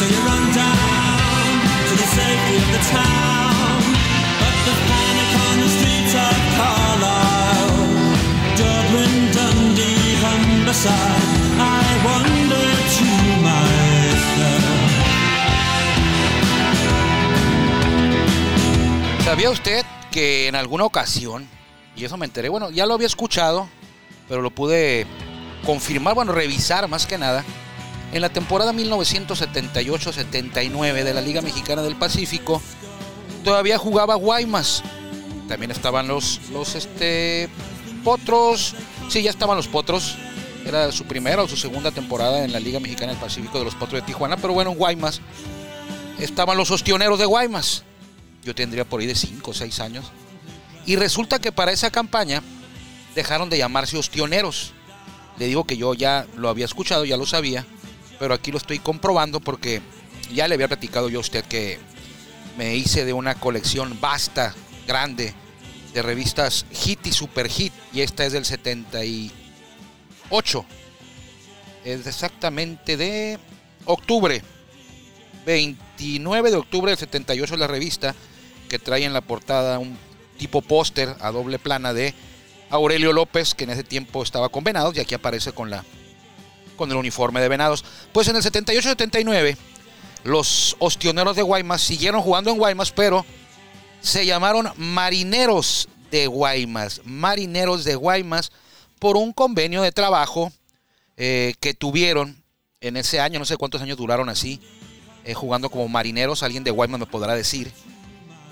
so you run down to the safety of the town. ¿Sabía usted que en alguna ocasión, y eso me enteré, bueno, ya lo había escuchado, pero lo pude confirmar, bueno, revisar más que nada, en la temporada 1978-79 de la Liga Mexicana del Pacífico, todavía jugaba Guaymas. También estaban los, los este, potros, sí, ya estaban los potros. Era su primera o su segunda temporada en la Liga Mexicana del Pacífico de los Potros de Tijuana, pero bueno, en Guaymas estaban los ostioneros de Guaymas. Yo tendría por ahí de 5 o 6 años. Y resulta que para esa campaña dejaron de llamarse ostioneros. Le digo que yo ya lo había escuchado, ya lo sabía, pero aquí lo estoy comprobando porque ya le había platicado yo a usted que me hice de una colección vasta, grande, de revistas Hit y Super Hit, y esta es del 78. Es exactamente de octubre. 29 de octubre del 78 es la revista que trae en la portada un tipo póster a doble plana de Aurelio López, que en ese tiempo estaba con Venados, y aquí aparece con, la, con el uniforme de Venados. Pues en el 78-79, los ostioneros de Guaymas siguieron jugando en Guaymas, pero se llamaron Marineros de Guaymas. Marineros de Guaymas por un convenio de trabajo eh, que tuvieron en ese año, no sé cuántos años duraron así, eh, jugando como marineros, alguien de Guaymas me podrá decir.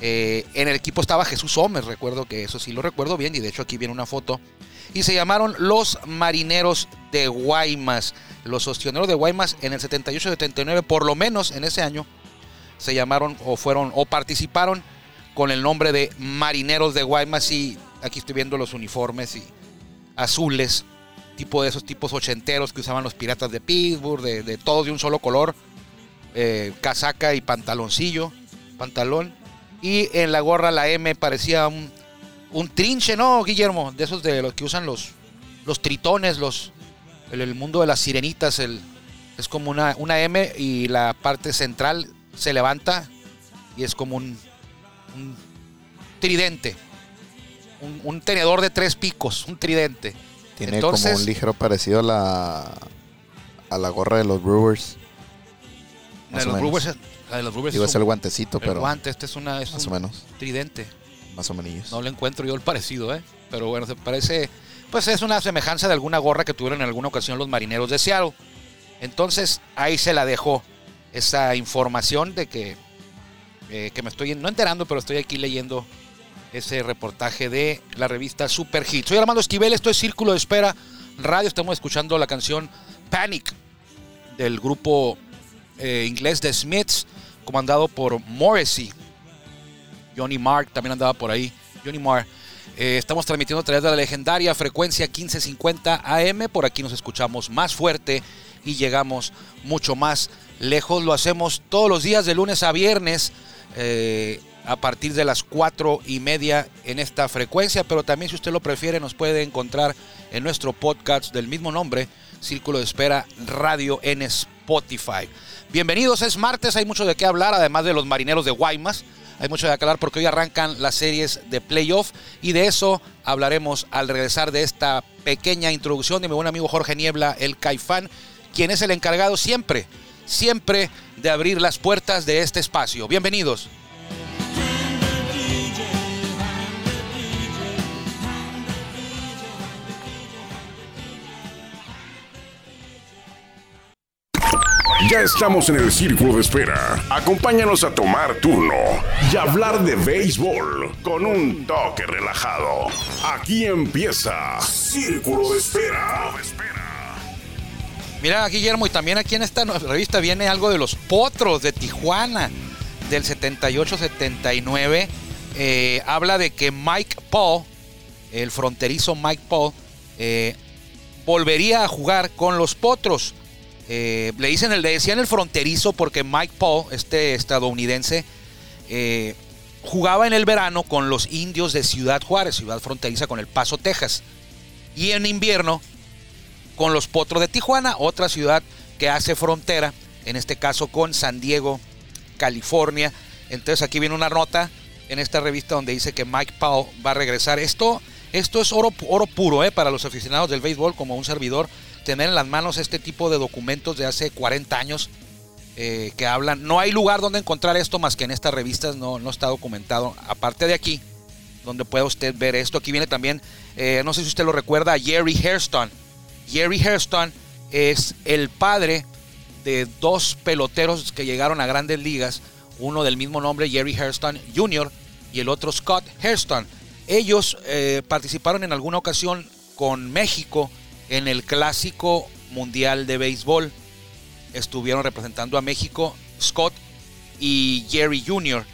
Eh, en el equipo estaba Jesús Homer, recuerdo que eso sí lo recuerdo bien, y de hecho aquí viene una foto. Y se llamaron los Marineros de Guaymas. Los ostioneros de Guaymas en el 78-79, por lo menos en ese año, se llamaron o fueron o participaron con el nombre de Marineros de Guaymas. Y aquí estoy viendo los uniformes y azules, tipo de esos tipos ochenteros que usaban los piratas de Pittsburgh, de, de todos de un solo color, eh, casaca y pantaloncillo, pantalón. Y en la gorra la M parecía un, un trinche, ¿no, Guillermo? De esos de los que usan los, los tritones, los, el, mundo de las sirenitas. El, es como una, una M y la parte central se levanta y es como un tridente. Un, un tenedor de tres picos, un tridente. Tiene Entonces- como un ligero parecido a la, a la gorra de los Brewers. La de los. Brewers, la de los Brewers Digo, es es un- el guantecito, el pero guante, este es, una, es más un o menos. tridente. Más o menos. No le encuentro yo el parecido, ¿eh? Pero bueno, se parece. Pues es una semejanza de alguna gorra que tuvieron en alguna ocasión los marineros de Seattle. Entonces, ahí se la dejó esa información de que, eh, que me estoy no enterando, pero estoy aquí leyendo ese reportaje de la revista Super Hit. Soy Armando Esquivel, esto es Círculo de Espera Radio. Estamos escuchando la canción Panic del grupo eh, inglés de Smiths, comandado por Morrissey. Johnny Mark también andaba por ahí. Johnny Mark. Eh, estamos transmitiendo a través de la legendaria frecuencia 1550 AM. Por aquí nos escuchamos más fuerte y llegamos mucho más lejos. Lo hacemos todos los días de lunes a viernes eh, a partir de las cuatro y media en esta frecuencia. Pero también si usted lo prefiere nos puede encontrar en nuestro podcast del mismo nombre, Círculo de Espera Radio en Spotify. Bienvenidos, es martes, hay mucho de qué hablar, además de los marineros de Guaymas. Hay mucho de qué hablar porque hoy arrancan las series de playoff y de eso hablaremos al regresar de esta pequeña introducción de mi buen amigo Jorge Niebla, el Caifán, quien es el encargado siempre, siempre de abrir las puertas de este espacio. Bienvenidos. Ya estamos en el círculo de espera. Acompáñanos a tomar turno y hablar de béisbol con un toque relajado. Aquí empieza Círculo de Espera. Mira, Guillermo, y también aquí en esta revista viene algo de los potros de Tijuana. del 78-79 eh, habla de que Mike Paul, el fronterizo Mike Paul, eh, volvería a jugar con los Potros. Eh, le, dicen le decían el fronterizo porque Mike Paul, este estadounidense, eh, jugaba en el verano con los indios de Ciudad Juárez, ciudad fronteriza con El Paso, Texas. Y en invierno con los Potros de Tijuana, otra ciudad que hace frontera, en este caso con San Diego, California. Entonces aquí viene una nota en esta revista donde dice que Mike Powell va a regresar. Esto, esto es oro, oro puro eh, para los aficionados del béisbol como un servidor. Tener en las manos este tipo de documentos de hace 40 años eh, que hablan. No hay lugar donde encontrar esto más que en estas revistas, no, no está documentado. Aparte de aquí, donde puede usted ver esto. Aquí viene también, eh, no sé si usted lo recuerda, Jerry Hairston. Jerry Hairston es el padre de dos peloteros que llegaron a grandes ligas, uno del mismo nombre, Jerry Hairston Jr., y el otro Scott Hairston. Ellos eh, participaron en alguna ocasión con México en el Clásico Mundial de Béisbol. Estuvieron representando a México Scott y Jerry Jr.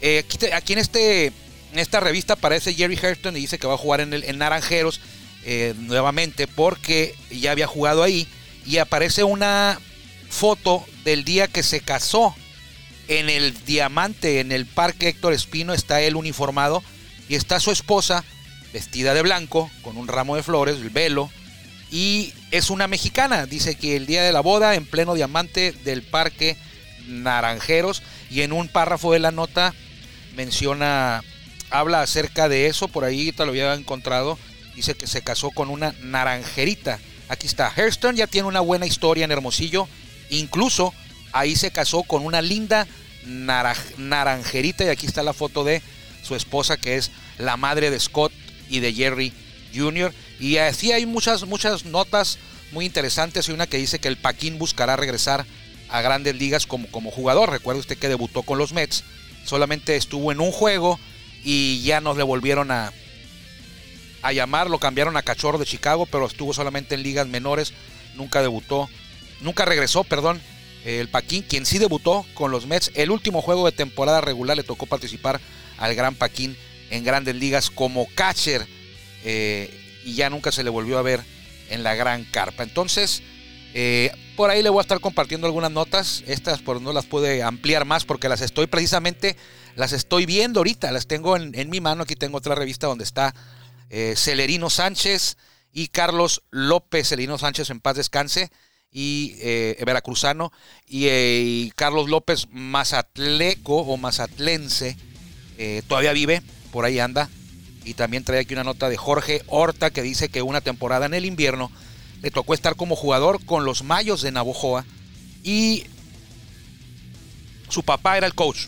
Eh, aquí, este, en esta revista aparece Jerry Hairston y dice que va a jugar en, el, en Naranjeros eh, nuevamente porque ya había jugado ahí. Y aparece una foto del día que se casó en el Diamante, en el Parque Héctor Espino, está él uniformado y está su esposa vestida de blanco, con un ramo de flores, el velo, y es una mexicana. Dice que el día de la boda, en pleno Diamante del Parque Naranjeros, y en un párrafo de la nota menciona, habla acerca de eso, por ahí te lo había encontrado, dice que se casó con una naranjerita. Aquí está, Hairston ya tiene una buena historia en Hermosillo, incluso ahí se casó con una linda naranjerita y aquí está la foto de su esposa que es la madre de Scott y de Jerry Jr. Y así hay muchas, muchas notas muy interesantes. Hay una que dice que el Paquín buscará regresar a grandes ligas como, como jugador. Recuerde usted que debutó con los Mets. Solamente estuvo en un juego y ya nos le volvieron a, a llamar. Lo cambiaron a Cachorro de Chicago, pero estuvo solamente en ligas menores. Nunca debutó. Nunca regresó, perdón. El Paquín, quien sí debutó con los Mets. El último juego de temporada regular le tocó participar al Gran Paquín en grandes ligas como catcher. eh, y ya nunca se le volvió a ver en la gran carpa. Entonces, eh, por ahí le voy a estar compartiendo algunas notas. Estas por no las pude ampliar más porque las estoy precisamente, las estoy viendo ahorita. Las tengo en, mi mano. Aquí tengo otra revista donde está eh, Celerino Sánchez y Carlos López. Celerino Sánchez en paz descanse. Y eh, veracruzano. Y, eh, y Carlos López Mazatleco o Mazatlense. todavía vive, por ahí anda. Y también trae aquí una nota de Jorge Horta que dice que una temporada en el invierno le tocó estar como jugador con los Mayos de Navojoa y su papá era el coach.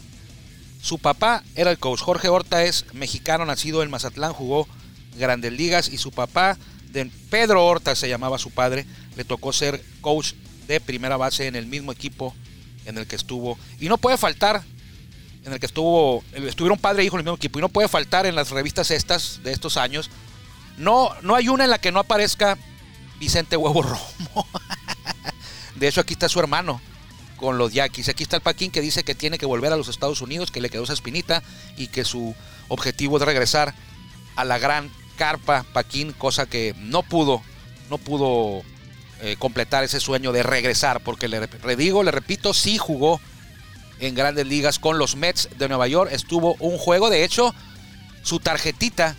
Su papá era el coach. Jorge Horta es mexicano, nacido en Mazatlán, jugó grandes ligas y su papá, de Pedro Horta se llamaba su padre, le tocó ser coach de primera base en el mismo equipo en el que estuvo. Y no puede faltar en el que estuvo, estuvieron padre e hijo en el mismo equipo. Y no puede faltar en las revistas estas de estos años. No, no hay una en la que no aparezca Vicente Huevo Romo. De hecho, aquí está su hermano con los Yaquis. Aquí está el Paquín que dice que tiene que volver a los Estados Unidos, que le quedó esa espinita y que su objetivo es regresar a la gran carpa Paquín, cosa que no pudo, no pudo eh, completar ese sueño de regresar, porque le, le digo, le repito, sí jugó en grandes ligas con los Mets de Nueva York. Estuvo un juego, de hecho, su tarjetita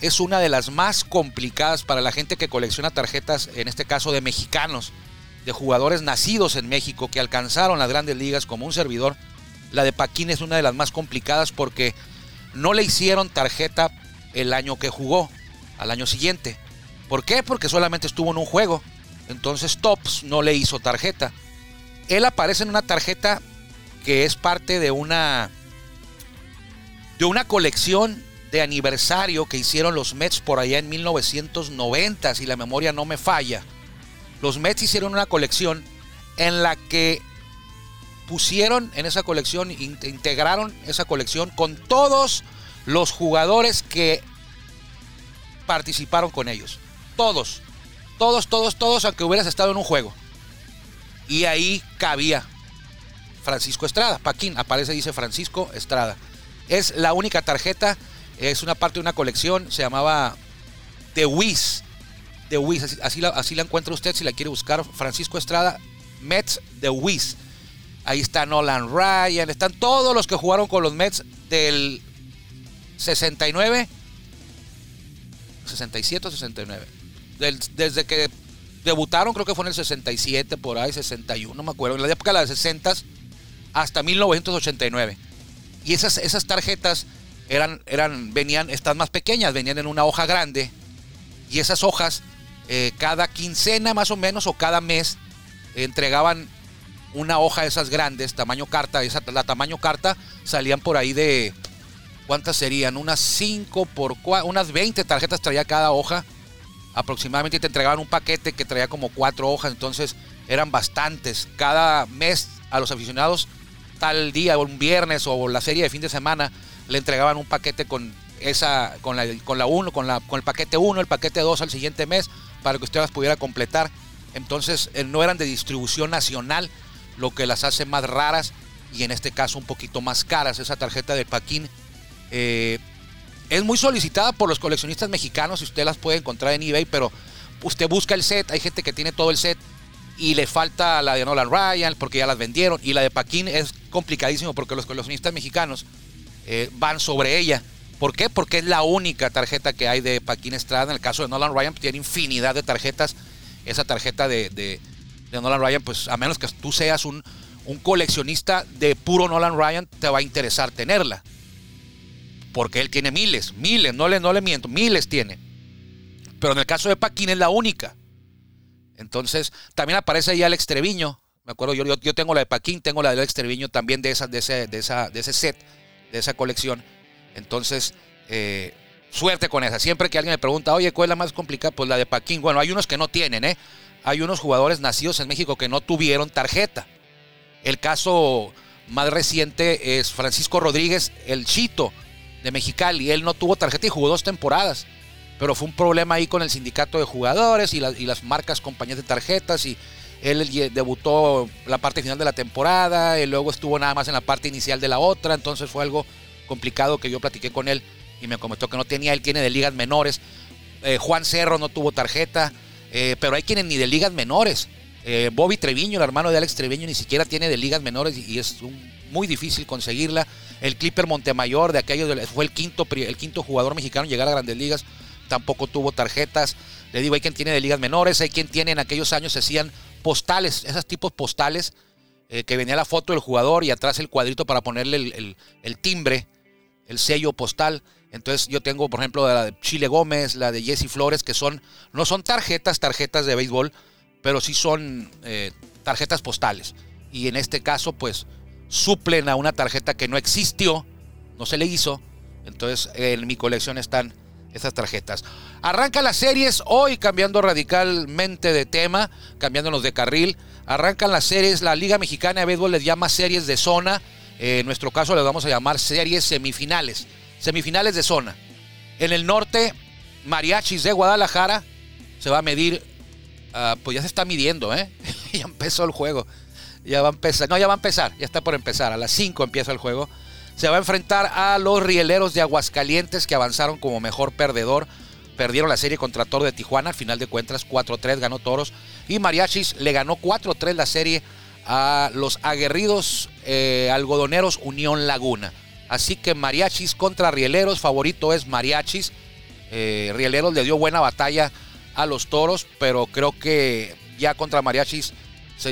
es una de las más complicadas para la gente que colecciona tarjetas, en este caso de mexicanos, de jugadores nacidos en México que alcanzaron las grandes ligas como un servidor. La de Paquín es una de las más complicadas porque no le hicieron tarjeta el año que jugó, al año siguiente. ¿Por qué? Porque solamente estuvo en un juego. Entonces Tops no le hizo tarjeta. Él aparece en una tarjeta que es parte de una de una colección de aniversario que hicieron los Mets por allá en 1990, si la memoria no me falla. Los Mets hicieron una colección en la que pusieron en esa colección, in- integraron esa colección con todos los jugadores que participaron con ellos. Todos, todos, todos, todos, aunque hubieras estado en un juego. Y ahí cabía Francisco Estrada. Paquín, aparece, dice Francisco Estrada. Es la única tarjeta, es una parte de una colección, se llamaba The Wiz. The Wiz, así, así la, encuentra usted si la quiere buscar. Francisco Estrada, Mets The Wiz. Ahí está Nolan Ryan, están todos los que jugaron con los Mets del 69, 67 o 69. Del- desde que debutaron, creo que fue en el 67, por ahí, 61, no me acuerdo. En la época de las 60 hasta 1989. Y esas, esas tarjetas eran, eran, venían, están más pequeñas, venían en una hoja grande. Y esas hojas, eh, cada quincena más o menos, o cada mes, entregaban una hoja de esas grandes, tamaño carta, esa, la tamaño carta, salían por ahí de, ¿cuántas serían? Unas 5 por 4, unas 20 tarjetas traía cada hoja aproximadamente te entregaban un paquete que traía como cuatro hojas, entonces eran bastantes. Cada mes a los aficionados, tal día, o un viernes o la serie de fin de semana, le entregaban un paquete con esa, con la, con la uno, con la, con el paquete 1, el paquete 2 al siguiente mes, para que usted las pudiera completar. Entonces eh, no eran de distribución nacional, lo que las hace más raras y en este caso un poquito más caras. Esa tarjeta de Paquín eh, es muy solicitada por los coleccionistas mexicanos y usted las puede encontrar en eBay, pero usted busca el set, hay gente que tiene todo el set y le falta la de Nolan Ryan porque ya las vendieron y la de Paquín es complicadísimo porque los coleccionistas mexicanos eh, van sobre ella. ¿Por qué? Porque es la única tarjeta que hay de Paquín Estrada. En el caso de Nolan Ryan pues, tiene infinidad de tarjetas. Esa tarjeta de, de- Nolan Ryan, pues a menos que tú seas un, un coleccionista de puro Nolan Ryan, te va a interesar tenerla porque él tiene miles, miles, no le, no le miento, miles tiene. Pero en el caso de Paquín es la única. Entonces, también aparece ahí Alex Treviño. Me acuerdo, yo, yo, yo tengo la de Paquín, tengo la de Alex también de, esa, de, ese, de, esa, de ese set, de esa colección. Entonces, eh, suerte con esa. Siempre que alguien me pregunta, oye, ¿cuál es la más complicada? Pues la de Paquín. Bueno, hay unos que no tienen, ¿eh? Hay unos jugadores nacidos en México que no tuvieron tarjeta. El caso más reciente es Francisco Rodríguez, el Chito de Mexicali. Él no tuvo tarjeta y jugó dos temporadas. Pero fue un problema ahí con el sindicato de jugadores y, la- y las marcas compañías de tarjetas. Y él debutó la parte final de la temporada. Y luego estuvo nada más en la parte inicial de la otra. Entonces fue algo complicado que yo platiqué con él. Y me comentó que no tenía. Él tiene de ligas menores. Eh, Juan Cerro no tuvo tarjeta. eh, pero hay quienes ni de ligas menores. Eh, Bobby Treviño, el hermano de Alex Treviño, ni siquiera tiene de ligas menores y, es muy difícil conseguirla. El Clipper Montemayor, de aquellos, fue el quinto, el quinto jugador mexicano en llegar a grandes ligas, tampoco tuvo tarjetas. Le digo, hay quien tiene de ligas menores, hay quien tiene en aquellos años se hacían postales, esos tipos postales, eh, que venía la foto del jugador y atrás el cuadrito para ponerle el, timbre, el sello postal. Entonces yo tengo, por ejemplo, la de Chile Gómez, la de Jesse Flores, que son, no son tarjetas, tarjetas de béisbol, pero sí son eh, tarjetas postales. Y en este caso, pues, suplen a una tarjeta que no existió, no se le hizo. Entonces, en mi colección están esas tarjetas. Arranca las series hoy, cambiando radicalmente de tema, cambiándonos de carril. Arrancan las series, la Liga Mexicana de Béisbol les llama series de zona. Eh, en nuestro caso les vamos a llamar series semifinales. Semifinales de zona. En el norte, Mariachis de Guadalajara se va a medir Ah, pues ya se está midiendo, ¿eh? ya empezó el juego. Ya va a empezar. No, ya va a empezar. Ya está por empezar. A las 5 empieza el juego. Se va a enfrentar a los rieleros de Aguascalientes que avanzaron como mejor perdedor. Perdieron la serie contra Toro de Tijuana. Al final de cuentas, 4-3 ganó Toros. Y Mariachis le ganó 4-3 la serie a los aguerridos eh, algodoneros Unión Laguna. Así que Mariachis contra Rieleros. Favorito es Mariachis. Eh, Rieleros le dio buena batalla a los toros, pero creo que ya contra Mariachis,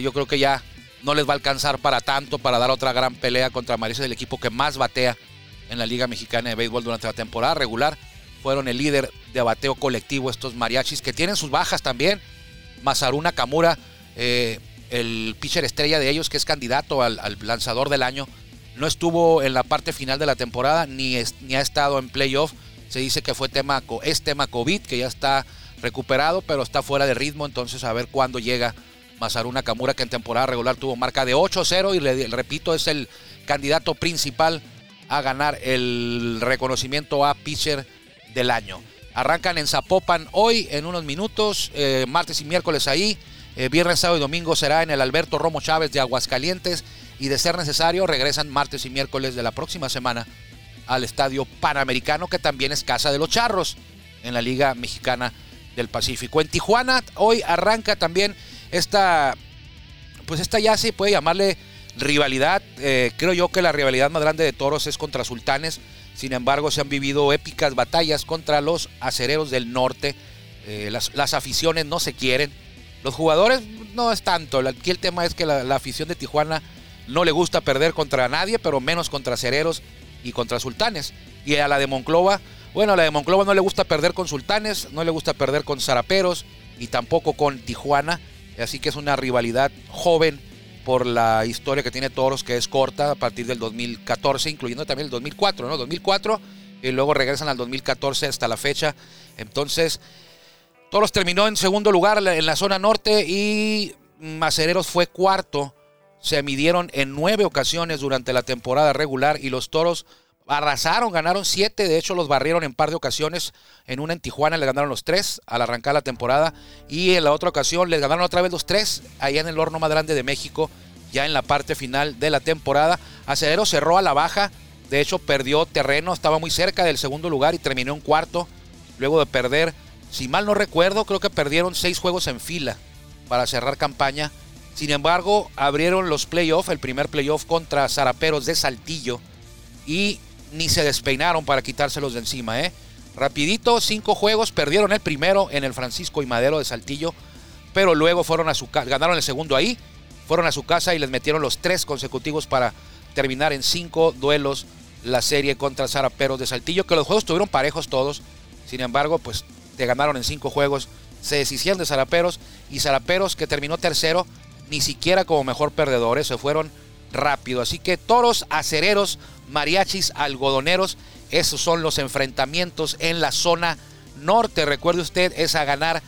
yo creo que ya no les va a alcanzar para tanto, para dar otra gran pelea contra Mariachis, el equipo que más batea en la Liga Mexicana de Béisbol durante la temporada regular. Fueron el líder de bateo colectivo estos Mariachis, que tienen sus bajas también. Masaruna Kamura, eh, el pitcher estrella de ellos, que es candidato al, lanzador del año, no estuvo en la parte final de la temporada, ni, ni ha estado en playoff. Se dice que fue tema, es tema COVID, que ya está recuperado, pero está fuera de ritmo. Entonces, a ver cuándo llega Masaruna Kamura, que en temporada regular tuvo marca de 8-0 y le, repito, es el candidato principal a ganar el reconocimiento a pitcher del año. Arrancan en Zapopan hoy en unos minutos, eh, martes y miércoles ahí. eh, viernes, sábado y domingo será en el Alberto Romo Chávez de Aguascalientes. y de ser necesario regresan martes y miércoles de la próxima semana al Estadio Panamericano, que también es casa de los Charros en la Liga Mexicana del Pacífico. En Tijuana hoy arranca también esta, pues esta ya se puede llamarle rivalidad. Eh, creo yo que la rivalidad más grande de Toros es contra Sultanes. Sin embargo, se han vivido épicas batallas contra los acereros del norte. Eh, las, aficiones no se quieren. Los jugadores no es tanto. Aquí el tema es que la, afición de Tijuana no le gusta perder contra nadie, pero menos contra acereros y contra sultanes. Y a la de Monclova, bueno, a la de Monclova no le gusta perder con sultanes, no le gusta perder con zaraperos y tampoco con Tijuana. Así que es una rivalidad joven por la historia que tiene Toros, que es corta a partir del 2014, incluyendo también el 2004, ¿no? 2004 y luego regresan al 2014 hasta la fecha. Entonces, Toros terminó en segundo lugar en la zona norte y Macereros fue cuarto se midieron en nueve ocasiones durante la temporada regular y los toros arrasaron, ganaron siete, de hecho los barrieron en par de ocasiones, en una en Tijuana le ganaron los tres al arrancar la temporada. Y en la otra ocasión les ganaron otra vez los tres allá en el horno más grande de México, ya en la parte final de la temporada. Acedero cerró a la baja, de hecho perdió terreno, estaba muy cerca del segundo lugar y terminó en cuarto, luego de perder, si mal no recuerdo, creo que perdieron seis juegos en fila para cerrar campaña. Sin embargo, abrieron los playoffs, el primer playoff contra Zaraperos de Saltillo y ni se despeinaron para quitárselos de encima. ¿eh? Rapidito, cinco juegos, perdieron el primero en el Francisco y Madero de Saltillo, pero luego fueron a su casa, ganaron el segundo ahí, fueron a su casa y les metieron los tres consecutivos para terminar en cinco duelos la serie contra Zaraperos de Saltillo, que los juegos tuvieron parejos todos, sin embargo, pues te ganaron en cinco juegos, se deshicieron de Zaraperos y Zaraperos que terminó tercero ni siquiera como mejor perdedores, se fueron rápido. Así que toros, acereros, mariachis, algodoneros, esos son los enfrentamientos en la zona norte. Recuerde usted, es a ganar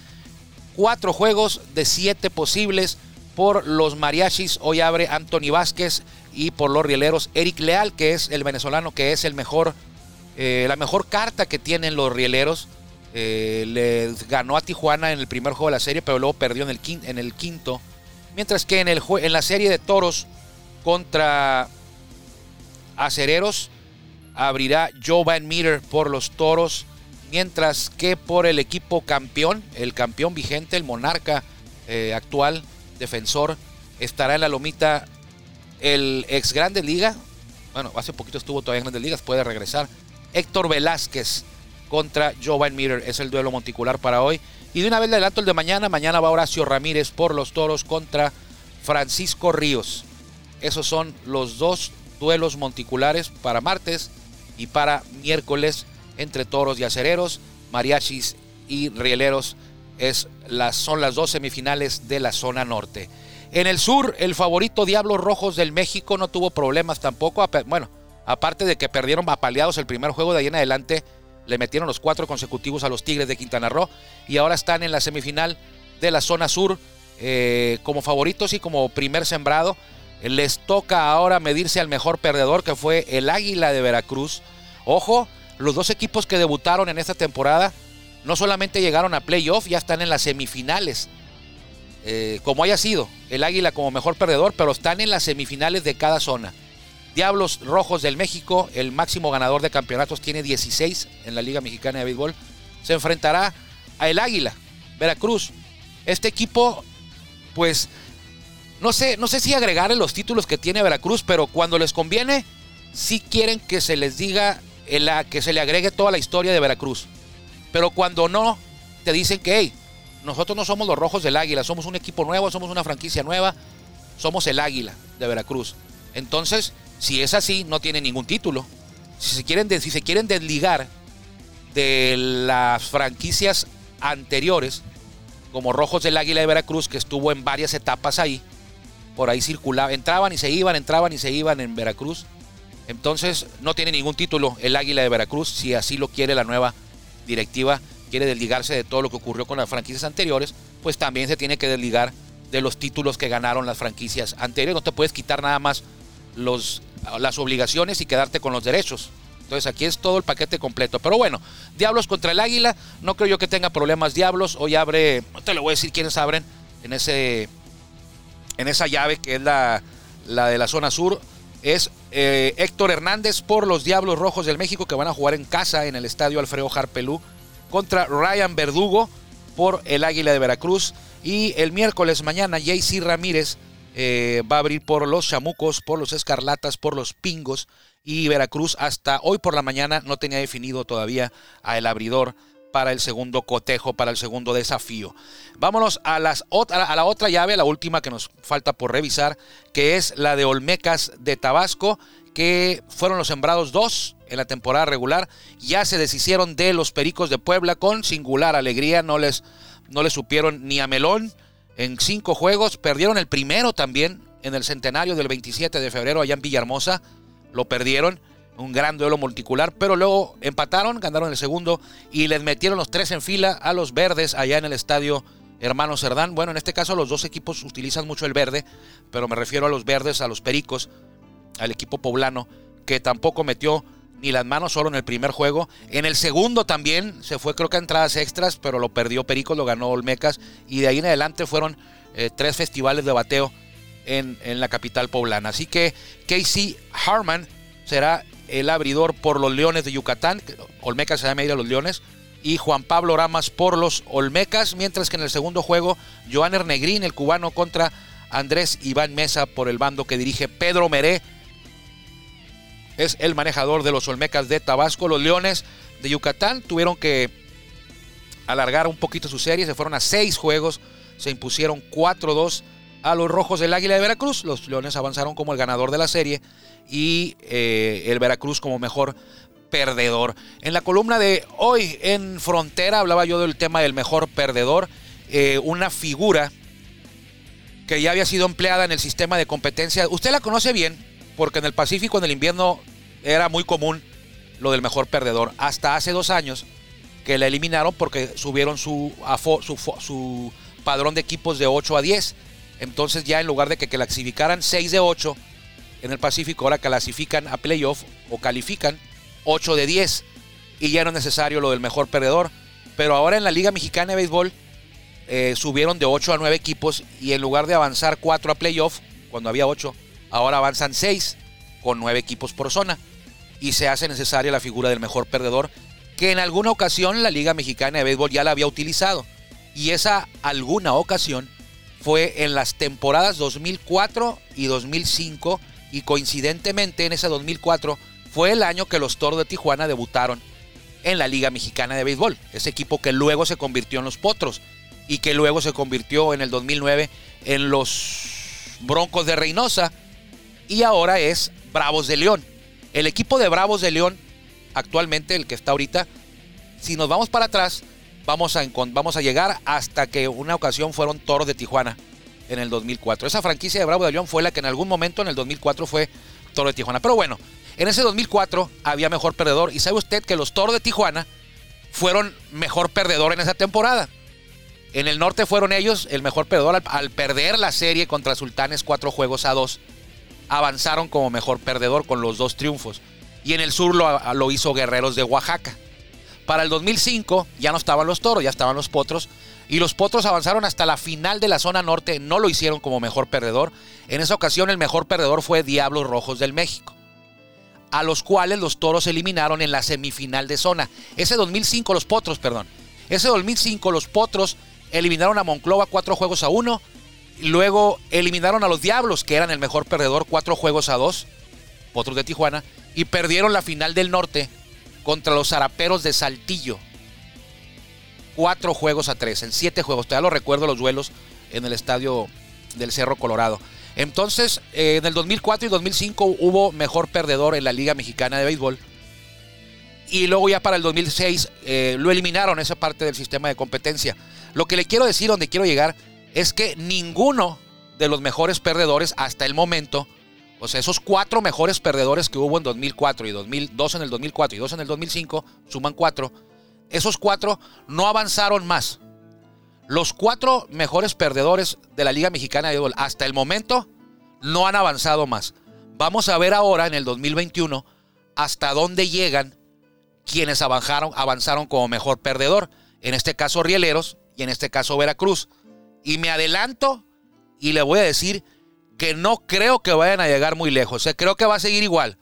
cuatro juegos de siete posibles por los mariachis. Hoy abre Anthony Vázquez y por los rieleros Eric Leal, que es el venezolano que es el mejor, eh, la mejor carta que tienen los rieleros. Eh, le ganó a Tijuana en el primer juego de la serie, pero luego perdió en el, quinto Mientras que en la serie de toros contra acereros abrirá Joe Van por los toros. Mientras que por el equipo campeón, el campeón vigente, el monarca eh, actual, defensor, estará en la lomita el ex Grande Liga. Bueno, hace poquito estuvo todavía en Grandes Ligas, puede regresar. Héctor Velázquez contra Joe es el duelo monticular para hoy. Y de una vez le adelanto el de mañana. Mañana va Horacio Ramírez por los toros contra Francisco Ríos. Esos son los dos duelos monticulares para martes y para miércoles entre toros y acereros, mariachis y rieleros. Es son las dos semifinales de la zona norte. En el sur, el favorito Diablos Rojos del México no tuvo problemas tampoco. Bueno, aparte de que perdieron apaleados el primer juego de ahí en adelante, le metieron los cuatro consecutivos a los Tigres de Quintana Roo y ahora están en la semifinal de la zona sur eh, como favoritos y como primer sembrado. Les toca ahora medirse al mejor perdedor que fue el Águila de Veracruz. Ojo, los dos equipos que debutaron en esta temporada no solamente llegaron a playoff, ya están en las semifinales. Eh, como haya sido, el Águila como mejor perdedor, pero están en las semifinales de cada zona. Diablos Rojos del México, el máximo ganador de campeonatos, tiene 16 en la Liga Mexicana de Béisbol. Se enfrentará a el Águila, Veracruz. Este equipo, pues, no sé, no sé si agregarle los títulos que tiene Veracruz, pero cuando les conviene, sí quieren que se les diga, que se le agregue toda la historia de Veracruz. Pero cuando no, te dicen que, hey, nosotros no somos los Rojos del Águila, somos un equipo nuevo, somos una franquicia nueva, somos el Águila de Veracruz. Entonces, si es así, no tiene ningún título. Si se quieren, si se quieren desligar de las franquicias anteriores, como Rojos del Águila de Veracruz, que estuvo en varias etapas ahí, por ahí circulaba, entraban y se iban, entraban y se iban en Veracruz. Entonces no tiene ningún título el Águila de Veracruz, si así lo quiere la nueva directiva, quiere desligarse de todo lo que ocurrió con las franquicias anteriores, pues también se tiene que desligar de los títulos que ganaron las franquicias anteriores. No te puedes quitar nada más los, las obligaciones y quedarte con los derechos. Entonces aquí es todo el paquete completo. Pero bueno, Diablos contra el Águila. No creo yo que tenga problemas Diablos. Hoy abre, no te lo voy a decir quiénes abren en, ese, en esa llave que es la, la de la zona sur, es eh, Héctor Hernández por los Diablos Rojos del México que van a jugar en casa en el estadio Alfredo Harpelú contra Ryan Verdugo por el Águila de Veracruz. Y el miércoles mañana JC Ramírez eh, va a abrir por los Chamucos, por los Escarlatas, por los Pingos. Y Veracruz hasta hoy por la mañana no tenía definido todavía a el abridor para el segundo cotejo, para el segundo desafío. Vámonos a, las, a la otra llave, la última que nos falta por revisar, que es la de Olmecas de Tabasco, que fueron los sembrados dos en la temporada regular. Ya se deshicieron de los Pericos de Puebla con singular alegría, no les, no les supieron ni a Melón en cinco juegos. Perdieron el primero también en el centenario del 27 de febrero allá en Villahermosa. Lo perdieron un gran duelo multicular, pero luego empataron, ganaron el segundo y les metieron los tres en fila a los verdes allá en el estadio Hermano Cerdán. Bueno, en este caso los dos equipos utilizan mucho el verde, pero me refiero a los verdes, a los pericos, al equipo poblano, que tampoco metió ni las manos solo en el primer juego. En el segundo también se fue creo que a entradas extras, pero lo perdió Pericos, lo ganó Olmecas y de ahí en adelante fueron eh, tres festivales de bateo en, en la capital poblana. Así que Casey Harman será el abridor por los Leones de Yucatán, Olmecas se llama ir a los Leones, y Juan Pablo Ramas por los Olmecas, mientras que en el segundo juego, Joan Ernegrín, el cubano, contra Andrés Iván Mesa por el bando que dirige Pedro Meré. Es el manejador de los Olmecas de Tabasco. Los Leones de Yucatán tuvieron que alargar un poquito su serie, se fueron a seis juegos, se impusieron 4-2 a los Rojos del Águila de Veracruz. Los Leones avanzaron como el ganador de la serie y eh, el Veracruz como mejor perdedor. En la columna de hoy en Frontera hablaba yo del tema del mejor perdedor, eh, una figura que ya había sido empleada en el sistema de competencia. Usted la conoce bien, porque en el Pacífico en el invierno era muy común lo del mejor perdedor. Hasta hace dos años que la eliminaron porque subieron su, su, su padrón de equipos de 8 a 10. Entonces ya en lugar de que clasificaran 6 de 8, en el Pacífico ahora clasifican a playoff o califican 8 de 10 y ya no es necesario lo del mejor perdedor. Pero ahora en la Liga Mexicana de Béisbol eh, subieron de 8 a 9 equipos y en lugar de avanzar 4 a playoff, cuando había 8, ahora avanzan 6 con 9 equipos por zona y se hace necesaria la figura del mejor perdedor que en alguna ocasión la Liga Mexicana de Béisbol ya la había utilizado. Y esa alguna ocasión fue en las temporadas 2004 y 2005 y coincidentemente en ese 2004 fue el año que los Toros de Tijuana debutaron en la Liga Mexicana de Béisbol, ese equipo que luego se convirtió en los Potros y que luego se convirtió en el 2009 en los Broncos de Reynosa y ahora es Bravos de León. El equipo de Bravos de León, actualmente el que está ahorita, si nos vamos para atrás, vamos a, vamos a llegar hasta que una ocasión fueron Toros de Tijuana en el 2004. Esa franquicia de Bravo de León fue la que en algún momento en el 2004 fue Toro de Tijuana. Pero bueno, en ese 2004 había mejor perdedor. Y sabe usted que los Toros de Tijuana fueron mejor perdedor en esa temporada. En el norte fueron ellos el mejor perdedor al, perder la serie contra Sultanes cuatro juegos a dos. Avanzaron como mejor perdedor con los dos triunfos. Y en el sur lo, lo hizo Guerreros de Oaxaca. Para el 2005 ya no estaban los toros, ya estaban los potros. Y los potros avanzaron hasta la final de la zona norte, no lo hicieron como mejor perdedor. En esa ocasión el mejor perdedor fue Diablos Rojos del México, a los cuales los toros eliminaron en la semifinal de zona. Ese 2005, los potros, perdón. Ese 2005 los potros eliminaron a Monclova cuatro juegos a uno. Luego eliminaron a los Diablos, que eran el mejor perdedor, cuatro juegos a dos. Potros de Tijuana. Y perdieron la final del norte contra los Zaraperos de Saltillo. Cuatro juegos a tres, en siete juegos. Todavía lo recuerdo los duelos en el estadio del Cerro Colorado. Entonces, eh, en el 2004 y 2005 hubo mejor perdedor en la Liga Mexicana de Béisbol. Y luego ya para el 2006 eh, lo eliminaron esa parte del sistema de competencia. Lo que le quiero decir, donde quiero llegar, es que ninguno de los mejores perdedores hasta el momento o sea, esos cuatro mejores perdedores que hubo en 2004 y 2002 en el 2004 y dos en el 2005, suman cuatro. Esos cuatro no avanzaron más. Los cuatro mejores perdedores de la Liga Mexicana de Fútbol hasta el momento no han avanzado más. Vamos a ver ahora en el 2021 hasta dónde llegan quienes avanzaron, avanzaron como mejor perdedor. En este caso Rieleros y en este caso Veracruz. Y me adelanto y le voy a decir que no creo que vayan a llegar muy lejos. ¿eh? Creo que va a seguir igual.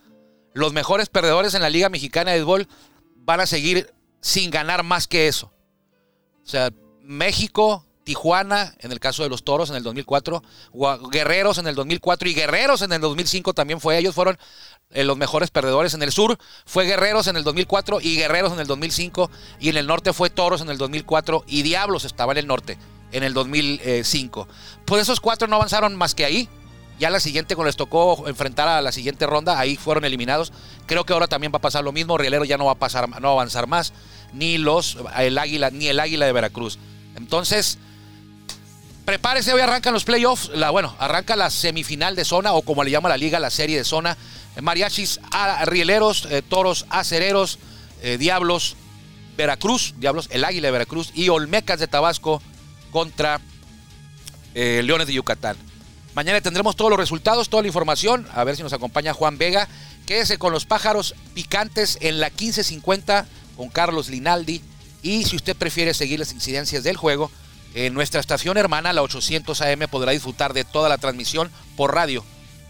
Los mejores perdedores en la Liga Mexicana de Béisbol van a seguir sin ganar más que eso. O sea, México, Tijuana, en el caso de los Toros en el 2004, Guerreros en el 2004 y Guerreros en el 2005 también fue. Ellos fueron eh, los mejores perdedores en el sur. Fue Guerreros en el 2004 y Guerreros en el 2005. Y en el norte fue Toros en el 2004 y Diablos estaba en el norte en el 2005. Pues esos cuatro no avanzaron más que ahí. Ya la siguiente, cuando les tocó enfrentar a la siguiente ronda, ahí fueron eliminados. Creo que ahora también va a pasar lo mismo. Rielero ya no va a pasar, no va avanzar más. Ni los el águila, ni el águila de Veracruz. Entonces, prepárese, hoy arrancan los playoffs. La, bueno, arranca la semifinal de zona, o como le llama la liga, la serie de zona. Mariachis, a, rieleros, eh, toros, acereros, eh, diablos, Veracruz, diablos, el águila de Veracruz y Olmecas de Tabasco contra eh, Leones de Yucatán. Mañana tendremos todos los resultados, toda la información. A ver si nos acompaña Juan Vega. Quédese con los pájaros picantes en la 1550 con Carlos Linaldi. Y si usted prefiere seguir las incidencias del juego, en nuestra estación hermana, la 800 AM, podrá disfrutar de toda la transmisión por radio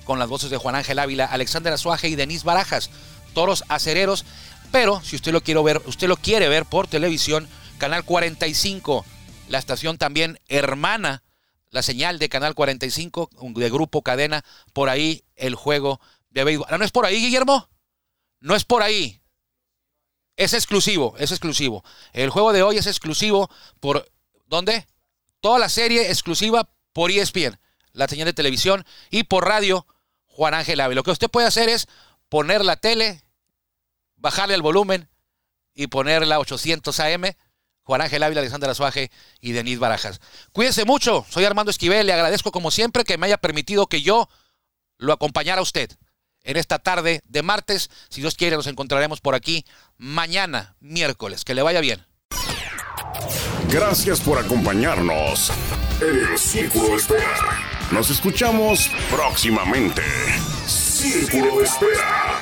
con las voces de Juan Ángel Ávila, Alexander Azuaje y Denise Barajas. Toros acereros. Pero si usted lo quiere ver, usted lo quiere ver por televisión, canal 45, la estación también hermana la señal de Canal 45, de Grupo Cadena, por ahí el juego de béisbol. Ah, ¿No es por ahí, Guillermo? No es por ahí. Es exclusivo, es exclusivo. El juego de hoy es exclusivo por... ¿Dónde? Toda la serie exclusiva por ESPN, la señal de televisión, y por radio, Juan Ángel Ávila. Lo que usted puede hacer es poner la tele, bajarle el volumen y poner la 800 AM Juan Ángel Ávila, Alexander Azuaje y Denis Barajas. Cuídense mucho, soy Armando Esquivel, le agradezco como siempre que me haya permitido que yo lo acompañara a usted en esta tarde de martes. Si Dios quiere, nos encontraremos por aquí mañana, miércoles. Que le vaya bien. Gracias por acompañarnos en el Círculo de Espera. Nos escuchamos próximamente. Círculo de Espera.